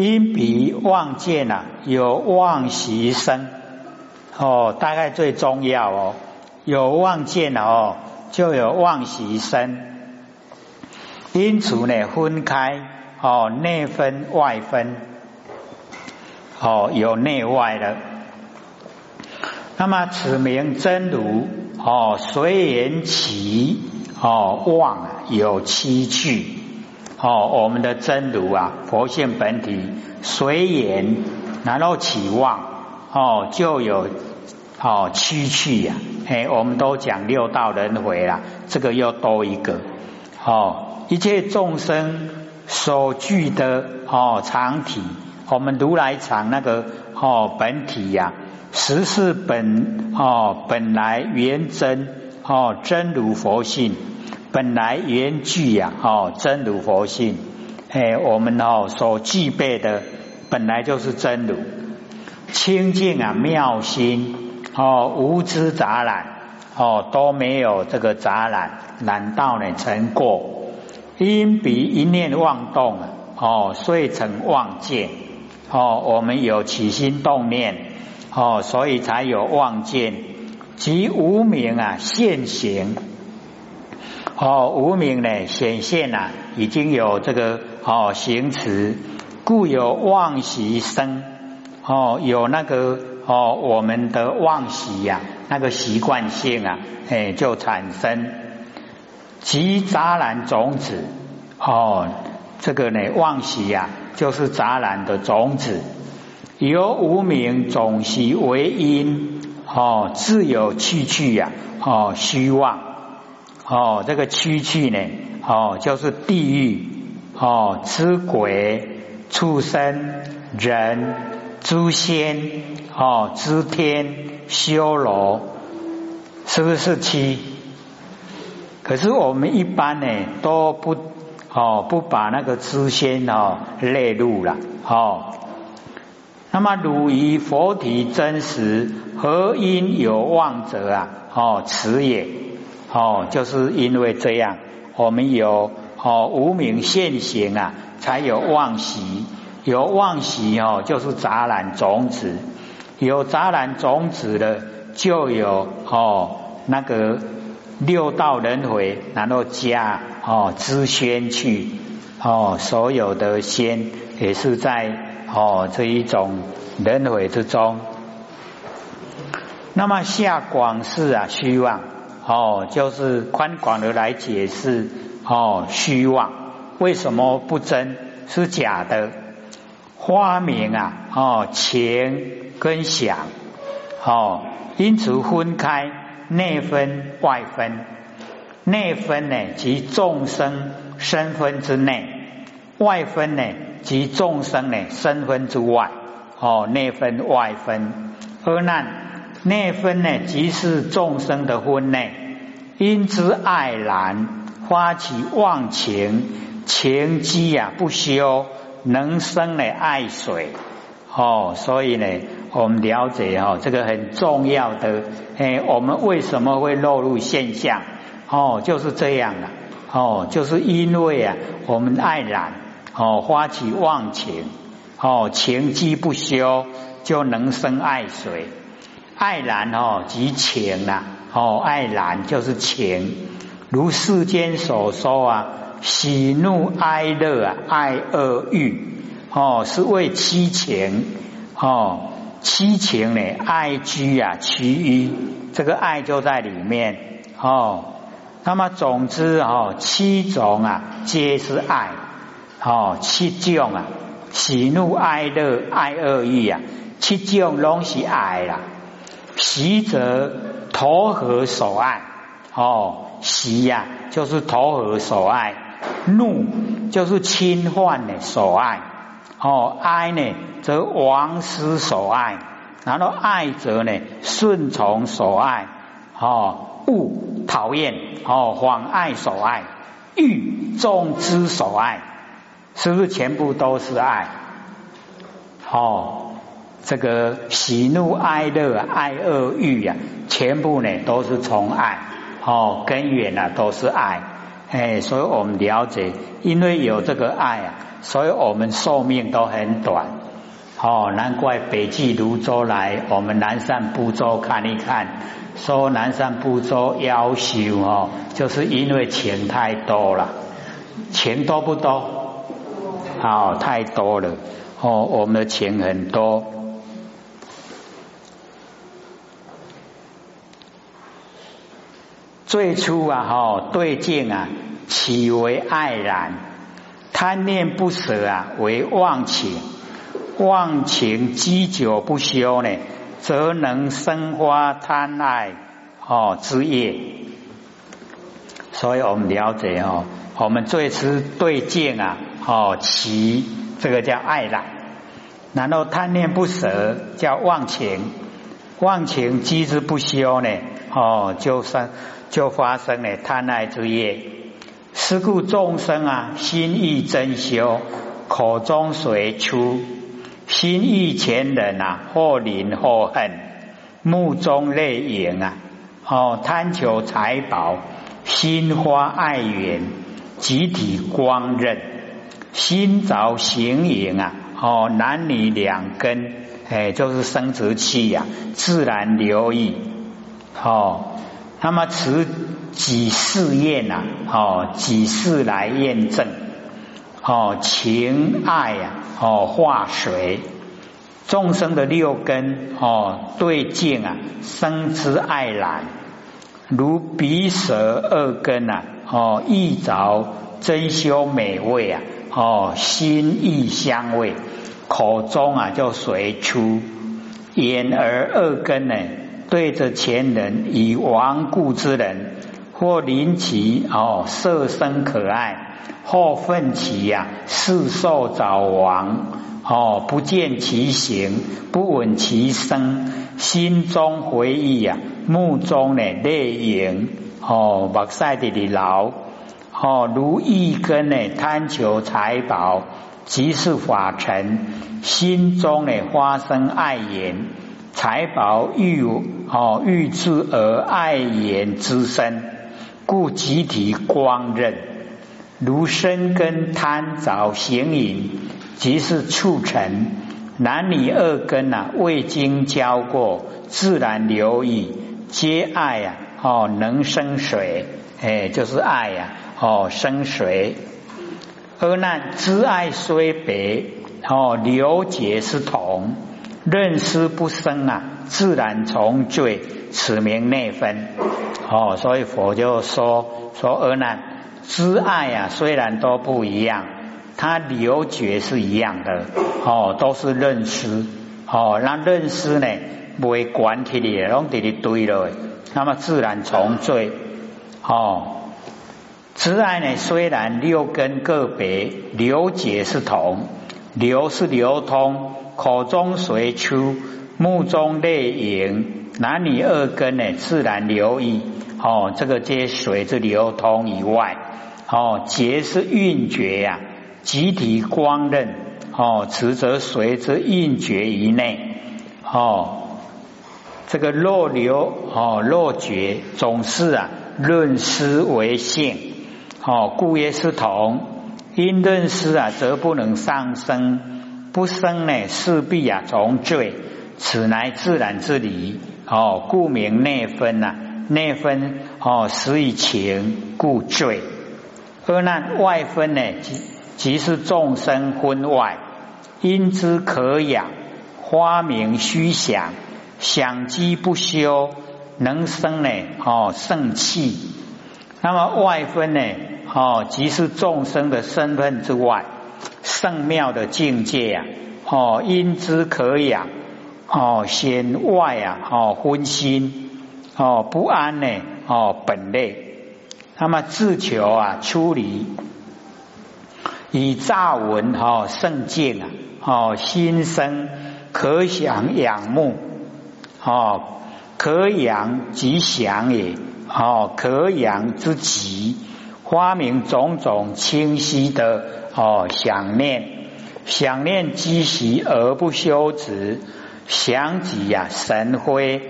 因彼望见啊，有望习生哦，大概最重要哦。有望见哦，就有望习生。因此呢，分开哦，内分外分哦，有内外的。那么此名真如哦，随缘起哦，望有七趣。哦，我们的真如啊，佛性本体随缘，然后起望哦，就有哦七趣呀。哎，我们都讲六道轮回啦，这个又多一个哦。一切众生所具的哦常体，我们如来常那个哦本体呀，实是本哦本来原真哦真如佛性。本来原具呀，哦，真如佛性，哎，我们哦所具备的本来就是真如，清净啊妙心，哦，无知杂染，哦都没有这个杂染，难道呢？成过？因彼一念妄动啊，哦，遂成妄见，哦，我们有起心动念，哦，所以才有妄见，即无名啊现行。哦，无名呢显现啊，已经有这个哦行持，故有妄习生哦，有那个哦我们的妄习呀，那个习惯性啊，哎就产生即杂染种子哦，这个呢妄习呀，就是杂染的种子，由无名种习为因哦，自有去去呀哦虚妄。哦，这个区区呢，哦，就是地狱，哦，之鬼、畜生、人、诸仙，哦，知天、修罗，是不是七？可是我们一般呢都不，哦，不把那个知仙哦列入了，哦。那么汝以佛体真实，何因有妄者啊？哦，此也。哦，就是因为这样，我们有哦无名现行啊，才有妄习，有妄习哦，就是杂染种子，有杂染种子的，就有哦那个六道轮回，然后加哦知仙去哦，所有的仙也是在哦这一种轮回之中。那么下广世啊，虚妄。哦，就是宽广的来解释哦，虚妄为什么不真？是假的。花名啊，哦，情跟想，哦，因此分开内分外分。内分呢，即众生身分之内；外分呢，即众生呢身分之外。哦，内分外分。而难。内分呢，即是众生的分内，因之爱然，发起忘情，情机呀不休，能生呢爱水哦。所以呢，我们了解哦，这个很重要的。哎，我们为什么会落入现象？哦，就是这样的。哦，就是因为啊，我们爱染哦，发起忘情哦，情机不休，就能生爱水。爱然哦，即情啊！哦，爱然就是情，如世间所说啊，喜怒哀乐啊，爱恶欲哦，是为七情哦，七情呢，爱居啊，其余这个爱就在里面哦。那么总之哦，七种啊，皆是爱哦，七种啊，喜怒哀乐爱恶欲啊，七种拢是爱啦。喜者投合所爱，哦，喜呀就是投合所爱；怒就是侵犯的所爱，哦，哀呢则亡失所爱，然后爱则呢顺从所爱，哦，恶讨厌，哦，妨碍所爱，欲众之所爱，是不是全部都是爱？哦。这个喜怒哀乐、爱恶欲呀，全部呢都是从爱哦，根源呢都是爱。哎，所以我们了解，因为有这个爱啊，所以我们寿命都很短。哦，难怪北济泸州来我们南山部洲看一看，说南山部洲要修哦，就是因为钱太多了，钱多不多？哦，太多了。哦，我们的钱很多。最初啊，哈，对境啊，起为爱然，贪念不舍啊，为忘情。忘情积久不休呢，则能生发贪爱哦之业。所以我们了解哦，我们最初对境啊，哦起这个叫爱染，然后贪念不舍叫忘情，忘情积之不休呢，哦就生就发生了贪爱之业。是故众生啊，心意真修，口中随出。心意前人啊，或怜或恨，目中泪盈啊！哦，贪求财宝，心花爱缘，集体光刃，心着形影啊！哦，男女两根，哎，就是生殖器呀，自然流溢。哦，那么此几世验呐？哦，几世来验证？哦，情爱呀！哦，化水众生的六根哦，对境啊，生之爱然，如鼻舌二根啊，哦，意着珍修美味啊，哦，心意香味，口中啊就随出，眼耳二根呢，对着前人以亡故之人，或临其哦，色身可爱。或奋起呀，世寿早亡哦，不见其形，不闻其声，心中回忆呀，目中呢泪盈哦，目塞的的劳哦，如一根呢贪求财宝，即是法尘，心中呢发生爱言，财宝欲哦欲之而爱言之身，故集体光认。如生根贪着形影，即是促成男女二根呐，未经交过，自然流溢，皆爱呀！哦，能生水，哎，就是爱呀！哦，生水。而难知爱虽别，哦，流结是同，认识不生啊，自然从罪，此名内分。哦，所以佛就说说而难。知爱啊，虽然都不一样，它流觉是一样的哦，都是认识哦。那认识呢，不会管起你，拢在里堆了，那么自然从罪哦。知爱呢，虽然六根个别，流解是同，流是流通，口中随出，目中泪盈，男女二根呢，自然流溢哦。这个皆随之流通以外。哦，结是运觉呀，集体光刃哦，此则随之运觉以内哦。这个若流哦，若觉总是啊，论思为性哦，故曰是同。因论思啊，则不能上升，不生呢，势必啊从罪，此乃自然之理哦。故名内分呐，内分哦，实以情故罪。恶难外分呢，即即是众生分外，因之可养，花名虚想，想积不休，能生呢哦盛气。那么外分呢哦，即是众生的身份之外，圣妙的境界呀哦，因之可养哦，显外啊哦昏心哦不安呢哦本类。那么自求啊，出离以乍闻哦圣境啊，哦心生可想仰慕哦，可仰即想也哦，可仰之极，发明种种清晰的哦想念，想念积习而不休止，想己呀神辉，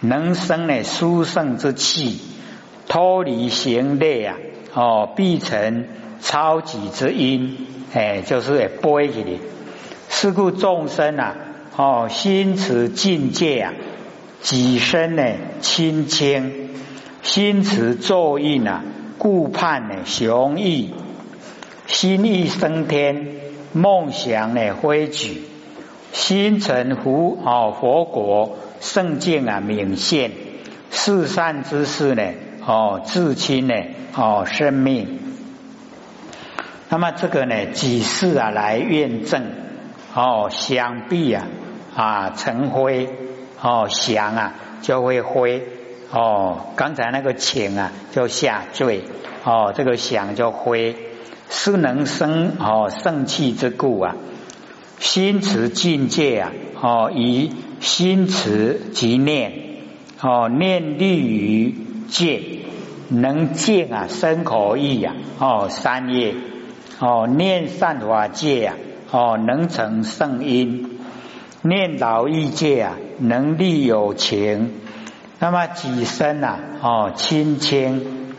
能生呢殊胜之气。脱离行列啊，哦，必成超己之因，哎，就是波起的。是故众生啊，哦，心持境界啊，己身呢清清，心持咒印啊，顾盼呢雄毅，心意升天，梦想呢挥举，心成佛哦佛国圣境啊明现，四善之事呢。哦，至亲呢？哦，生命。那么这个呢？几世啊来验证？哦，想必啊啊成灰哦，想啊就会灰哦。刚才那个请啊就下坠哦，这个想就灰，是能生哦圣气之故啊。心持境界啊哦，以心持即念哦，念立于。戒能戒啊，身口意呀，哦，三业哦，念善法戒啊，哦，能成圣因；念劳逸戒啊，能力有情。那么己身呐，哦，清清，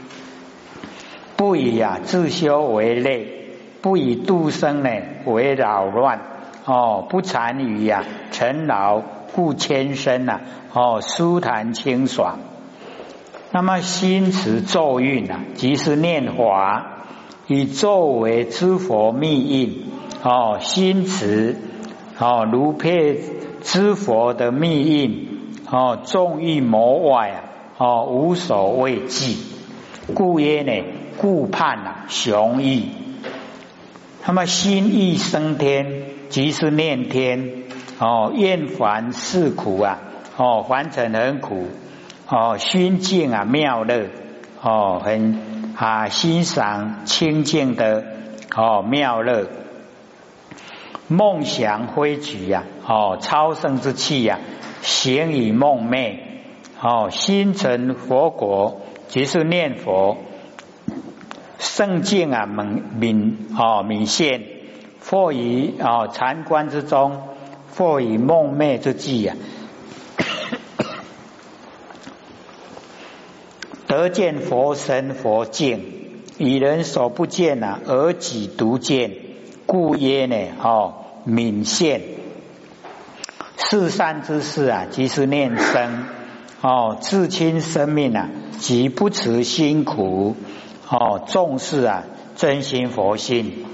不以啊自修为累，不以度生呢为扰乱，哦，不残于呀尘劳，故千身呐，哦，舒坦清爽。那么心持咒运啊，即是念法，以咒为知佛密印哦。心持哦，如配知佛的密印哦，众欲魔外啊哦，无所畏惧，故曰呢，故盼啊雄意。那么心意升天，即是念天哦，厌烦世苦啊哦，凡尘很苦。哦，心境啊妙乐哦，很啊欣赏清净的哦妙乐，梦想挥举呀哦超生之气呀，行以梦寐哦心成佛国，即是念佛圣境啊明明哦明现，或于哦禅观之中，或于梦寐之际啊。得见佛身佛境，以人所不见呐，而己独见，故曰呢，哦，敏现至善之事啊，即是念生。哦，至亲生命啊，即不辞辛苦。哦，重视啊，真心佛心，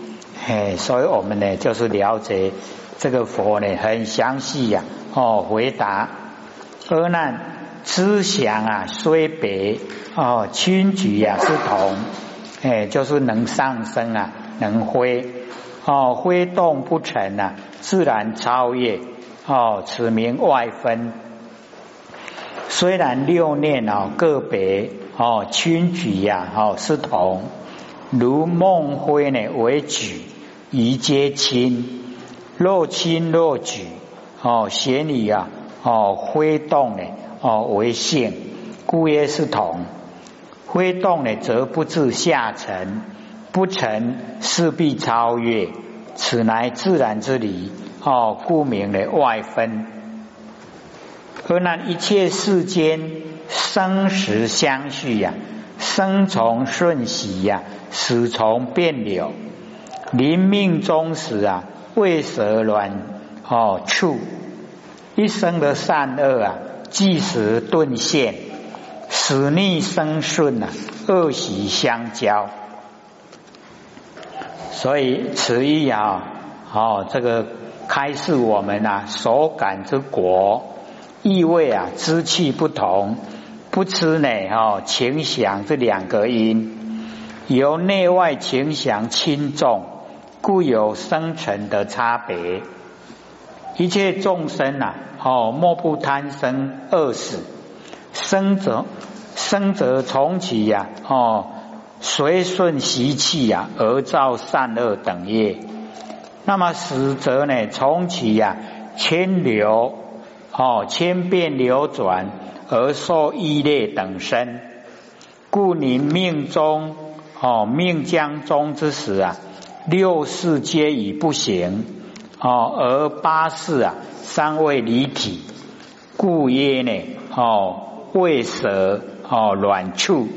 嘿，所以我们呢，就是了解这个佛呢，很详细呀，哦，回答。阿难。思想啊，虽别。哦，轻举呀是同，哎，就是能上升啊，能挥。哦，挥动不成啊，自然超越。哦，此名外分。虽然六念哦个别哦，轻举呀哦是同，如梦挥呢为举，一皆轻，若轻若举哦，显理啊哦挥动呢。哦，为性，故曰是同。挥动呢，则不至下沉，不成势必超越，此乃自然之理。哦，故名的外分。而那一切世间生死相续呀，生从瞬息呀，死从变柳。临命终时啊，为蛇卵哦处，一生的善恶啊。即时顿现，死逆生顺呐，恶习相交。所以此意啊，哦，这个开示我们啊，所感之果，意味啊，知气不同，不知呢，哦，情想这两个因，由内外情想轻重，故有生成的差别。一切众生呐。哦，莫不贪生恶死，生则生则从其呀，哦，随顺习气呀，而造善恶等业；那么死则呢，从其呀，千流哦，千变流转而受异类等身。故你命中哦，命将终之时啊，六世皆已不行哦，而八世啊。三位离体，故曰呢？哦，未舍哦，卵处。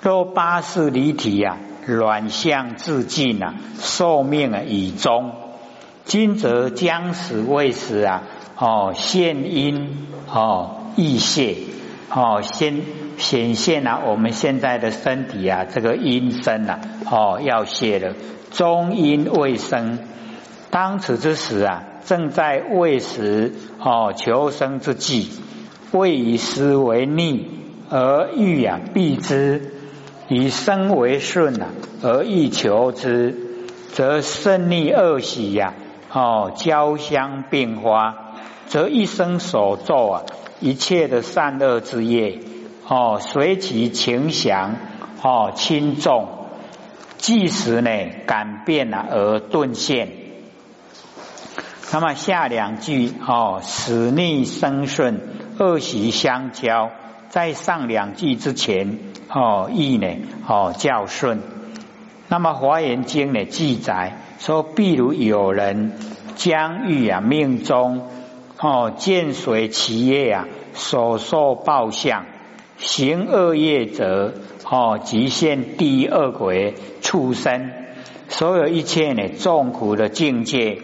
若八世离体呀，卵相自尽啊，寿命啊已终。今则将死未死啊，哦，现因哦易泄哦，先显现了我们现在的身体啊，这个阴身啊，哦要泄了，中阴未生。当此之时啊，正在为时哦求生之际，未以时为逆而欲啊避之，以生为顺啊而欲求之，则胜逆恶喜呀哦交相并发，则一生所做啊一切的善恶之业哦随其情祥哦轻重，即时呢感变了而顿现。那么下两句哦，死逆生顺，恶习相交。在上两句之前哦，义呢哦教顺。那么华严经呢记载说，譬如有人将欲啊命中哦见随其业啊所受报相，行恶业者哦即现第二鬼畜生，所有一切呢众苦的境界。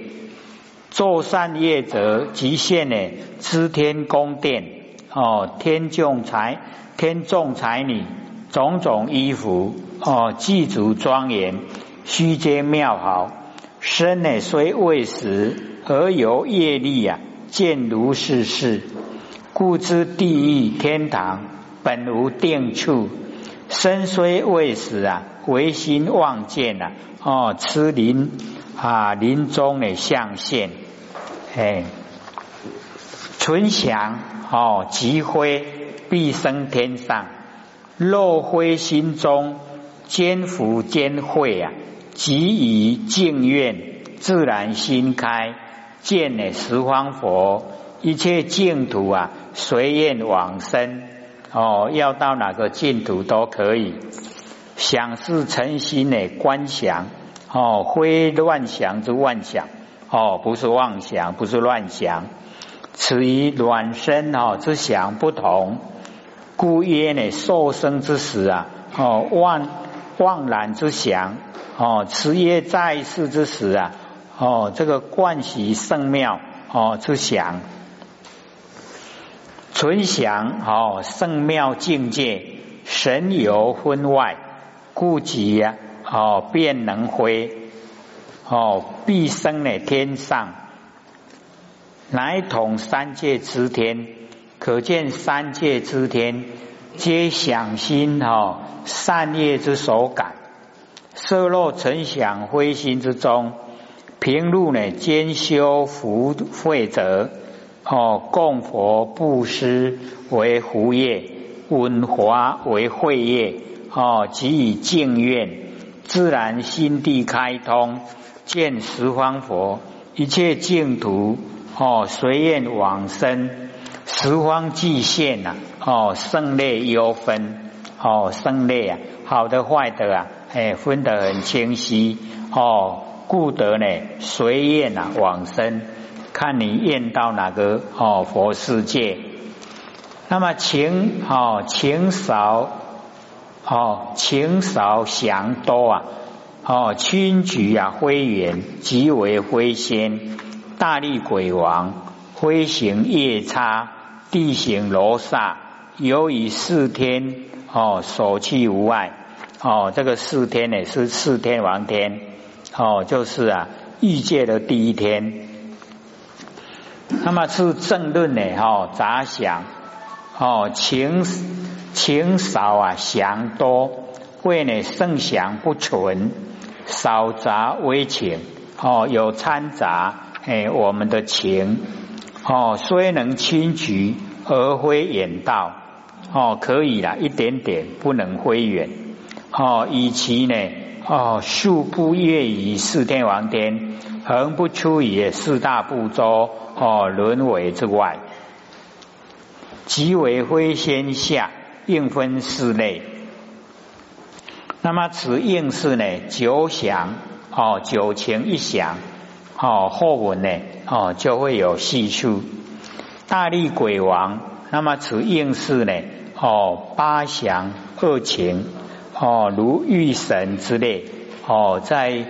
做善业者，极限呢，知天宫殿哦，天众才天众才女，种种衣服哦，祭祖庄严，虚皆妙好。身呢虽未死，而由业力啊，见如是事，故知地狱天堂本无定处。身虽未死啊，唯心望见啊，哦，痴林啊，林中的象限。哎，存想哦，积灰必生天上；若灰心中，坚福兼慧啊，即以净愿，自然心开，见呢十方佛，一切净土啊，随愿往生哦，要到哪个净土都可以。想是诚心的观想哦，非乱想之妄想。哦，不是妄想，不是乱想，此与卵生哦之想不同，故曰呢受生之时啊，哦妄妄然之想，哦此曰在世之时啊，哦这个惯习圣妙哦之想，存想哦圣妙境界神游分外，故己呀哦便能回。哦，必生呢天上，乃统三界之天，可见三界之天皆想心哦善业之所感，色落成想灰心之中，平入呢兼修福慧者哦供佛布施为福业，文华为慧业哦，即以净愿，自然心地开通。见十方佛，一切净土哦，随愿往生，十方际现呐哦，胜劣优分哦，胜劣啊，好的坏的啊，哎，分得很清晰哦，故得呢随愿呐往生，看你愿到哪个哦佛世界，那么情哦情少哦情少祥多啊。哦，轻举啊，灰远即为灰仙，大力鬼王，飞行夜叉，地形罗刹，由于四天哦，所去无碍哦，这个四天呢是四天王天哦，就是啊，欲界的第一天。那么是正论呢？哦，杂想哦，情情少啊，祥多，为呢圣祥不纯。少杂为情哦，有掺杂哎，我们的情哦，虽能轻举而非远道哦，可以啦，一点点不能飞远哦。以其呢哦，数不越于四天王天，横不出于四大部洲哦，轮回之外，即为非先下，应分四类。那么此应是呢九想哦九情一想哦后文呢？哦就会有细处大力鬼王那么此应是呢？哦八祥二情哦，如玉神之类。哦，在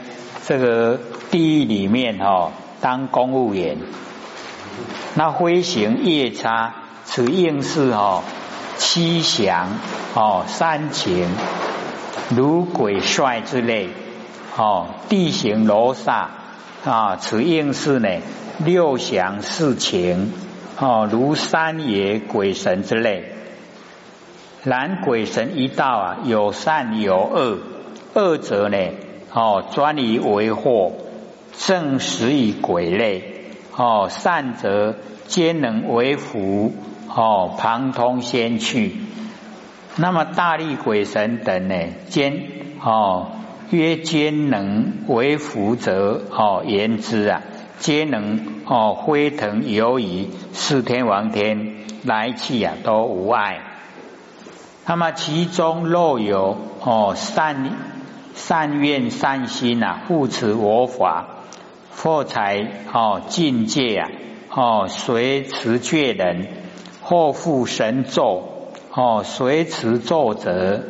这个地狱里面哦，当公务员。那飞行夜叉，此应是哦，七祥哦，三情。如鬼帅之类哦，地形罗刹啊，此应是呢，六祥四情哦，如山野鬼神之类。然鬼神一道啊，有善有恶，恶者呢，哦，专以为祸，正实以鬼类；哦，善则皆能为福，哦，旁通先去。那么大力鬼神等呢，兼哦，曰兼能为福者，哦，言之啊，皆能哦，飞腾游移，四天王天来去啊，都无碍。那么其中若有哦善善愿善心呐，护持我法，或才哦境界啊哦随持觉人，或复神咒哦随持咒者，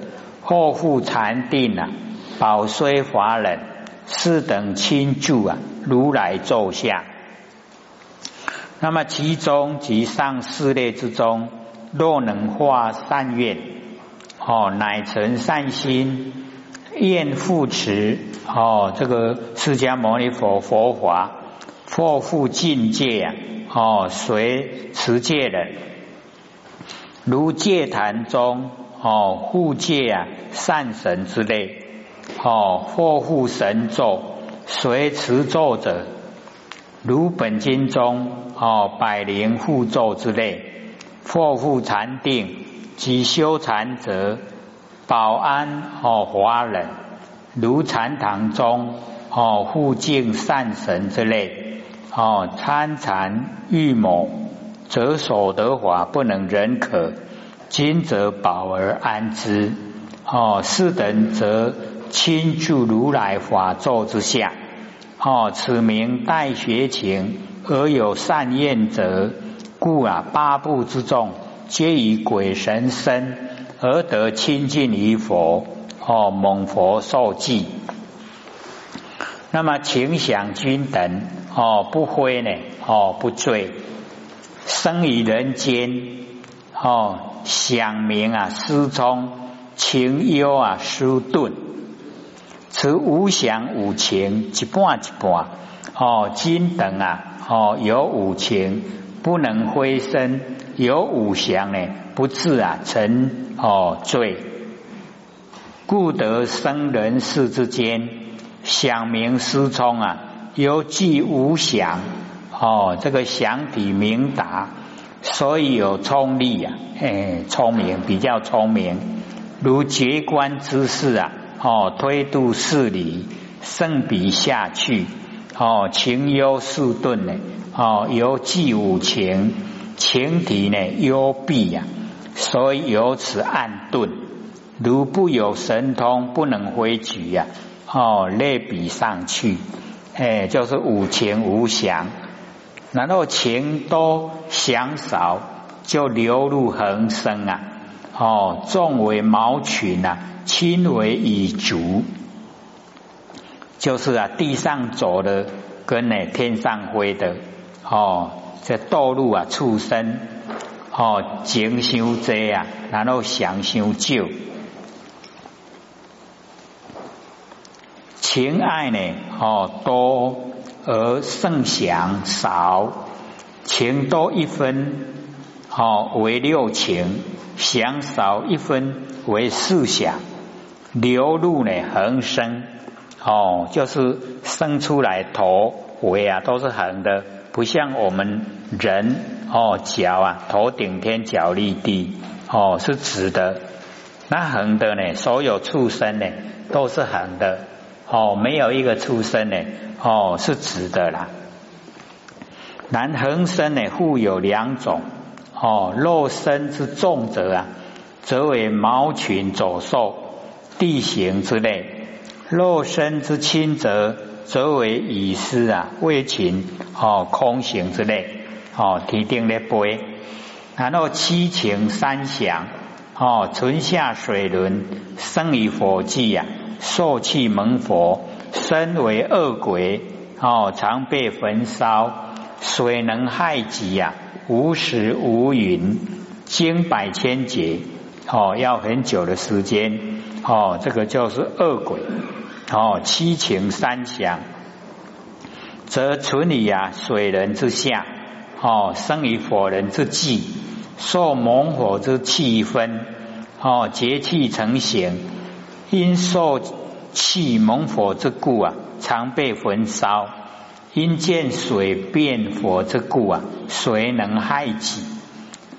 或复禅定啊，保虽华人，是等亲助啊，如来咒下。那么其中及上四类之中，若能化善愿。哦，乃成善心，愿复持哦，这个释迦牟尼佛佛法，或复境界啊，哦，随持戒人，如戒坛中哦，护戒啊，善神之类，哦，或护神咒，随持咒者，如本经中哦，百灵护咒之类，或复禅定。即修禅者，保安哦华人，如禅堂中哦护境善神之类哦参禅欲谋，则所得法不能人可，今则保而安之哦是等则亲住如来法座之下哦此名待学情而有善愿者，故啊八部之众。皆以鬼神身而得亲近于佛，哦，蒙佛受记。那么请想君等，哦，不灰呢，哦，不罪，生于人间，哦，想明啊，思聪，情忧啊，疏钝，此无想无情，一半一半，哦，今等啊，哦，有五情，不能灰身。有五祥呢，不自啊成哦罪，故得生人世之间，想明思聪啊，有具无祥哦，这个想体明达，所以有聪力啊，哎，聪明比较聪明，如绝观之士啊，哦，推度事理，胜比下去，哦，情忧事顿呢，哦，有具五情。情体呢幽闭呀，所以由此暗顿。如不有神通，不能回举呀。哦，类比上去，哎，就是无情无想，然后情多想少，就流入恒生啊。哦，重为毛群啊，轻为蚁族，就是啊，地上走的跟呢天上飞的哦。这堕入啊，畜生哦，情伤多啊，然后想伤少，情爱呢哦多而胜想少，情多一分哦为六情，想少一分为四想，流入呢横生哦，就是生出来头尾啊都是横的。不像我们人哦，脚啊，头顶天，脚立地哦，是直的。那横的呢？所有畜生呢，都是横的哦，没有一个畜生呢哦是直的啦。然横生呢，互有两种哦，肉身之重者啊，则为毛群走兽、地形之类；肉身之轻则。则为以思啊，为情哦，空行之类哦，提定的杯，然后七情三想哦，存下水轮，生于火际呀，受气蒙佛，身为恶鬼哦，常被焚烧，水能害己呀，无时无云，经百千劫哦，要很久的时间哦，这个就是恶鬼哦，七情三想，则存于呀水人之下哦，生于火人之际。受猛火之气氛，哦，节气成形，因受气猛火之故啊，常被焚烧；因见水变火之故啊，水能害己。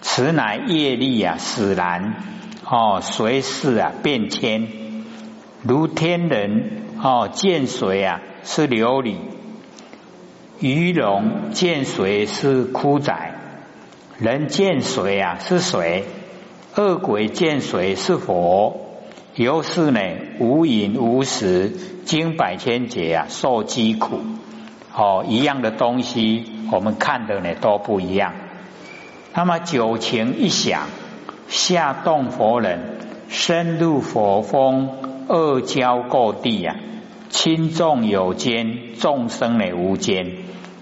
此乃业力啊，使然。哦，随事啊变迁，如天人哦见水啊是琉璃，鱼龙见水是枯仔。人见水啊是水，恶鬼见水是佛，由是呢无饮无食，经百千劫啊受饥苦。哦，一样的东西，我们看的呢都不一样。那么九情一想，下动佛人，深入佛风，恶交过地呀，轻重有间，众生呢无间，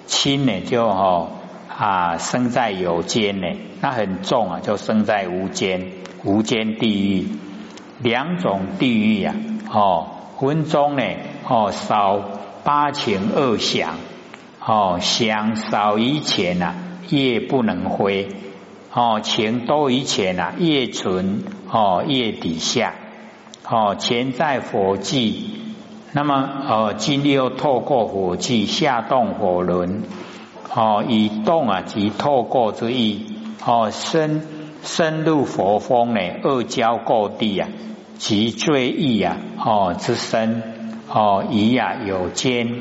轻呢就哦。啊，生在有间呢，那很重啊，就生在无间，无间地狱两种地狱呀。哦，分中呢，哦少八情二想，哦想少于钱呐，夜不能挥；哦情多于钱呐，业存哦业底下。哦钱在火际，那么呃今又透过火际下动火轮。哦，以动啊，即透过之意。哦，深深入佛风呢，二交过地啊，即罪意啊。哦，之深哦，以呀有间，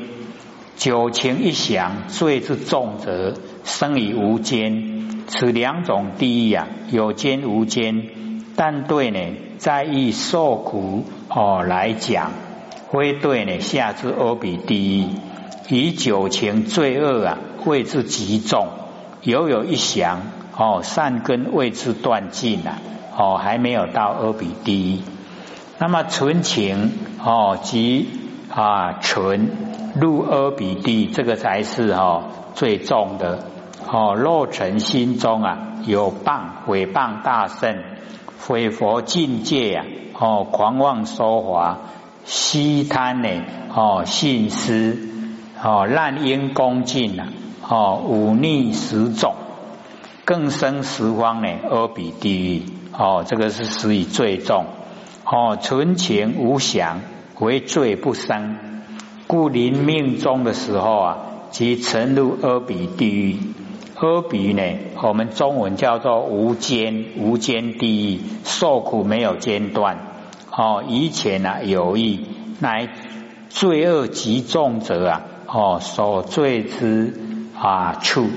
九情一想，罪之重者，生于无间。此两种地狱啊，有间无间，但对呢，在意受苦哦来讲，非对呢下之阿比地狱，以九情罪恶啊。谓之极重，犹有一降哦，善根谓之断尽了哦，还没有到阿比低。那么纯情哦，即啊纯入阿比地，这个才是哦最重的哦。若尘心中啊有谤毁谤大圣，毁佛境界呀哦，狂妄说华，悉贪呢哦，信施哦，滥因恭敬啊。哦，忤逆十种，更生十方呢？阿比地狱。哦，这个是属于最重。哦，存情无想为罪不生，故临命终的时候啊，即沉入阿比地狱。阿比呢，我们中文叫做无间，无间地狱，受苦没有间断。哦，以前呢有意乃罪恶极重者啊，哦，所罪之。啊处，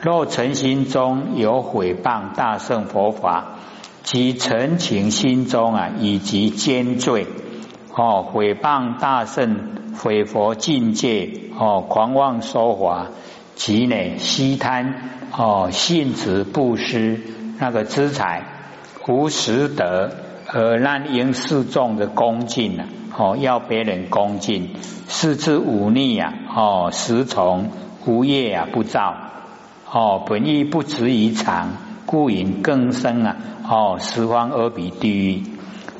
若诚心中有毁谤大圣佛法，及诚情心中啊，以及奸罪哦，毁谤大圣毁佛境界哦，狂妄说法，及呢悉贪哦，性子布施那个资财无实德而滥因示众的恭敬啊，哦，要别人恭敬，是之忤逆啊，哦，实从。无业啊，不造哦，本意不值于常，故引更生啊哦，十方阿鼻地狱。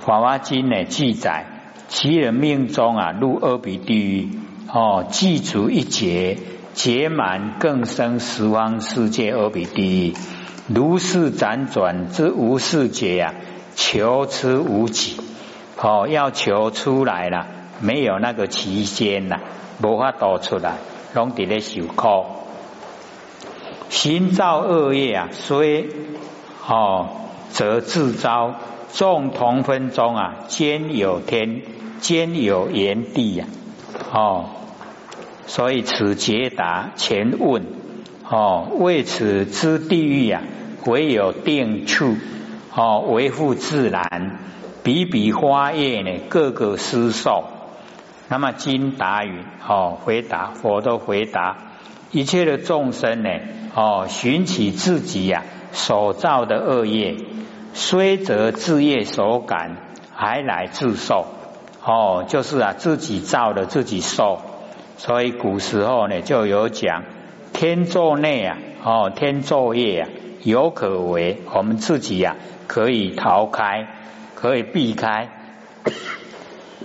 法华经呢记载，其人命中啊入阿鼻地狱哦，记足一劫，劫满更生十方世界阿鼻地狱。如是辗转之无世界呀，求之无己哦，要求出来了，没有那个期间呐，无法导出来。拢伫咧受苦，行造恶业啊，虽哦，则自招众同分中啊，兼有天，兼有炎帝呀，哦，所以此解答前问哦，为此之地狱啊，唯有定处哦，维护自然，比比花叶呢，各个施受。那么经答语哦，回答佛都回答一切的众生呢哦，寻起自己呀所造的恶业，虽则自业所感，还来自受。哦，就是啊，自己造的自己受。所以古时候呢，就有讲天作孽啊，哦，天作业啊，有可为，我们自己呀可以逃开，可以避开。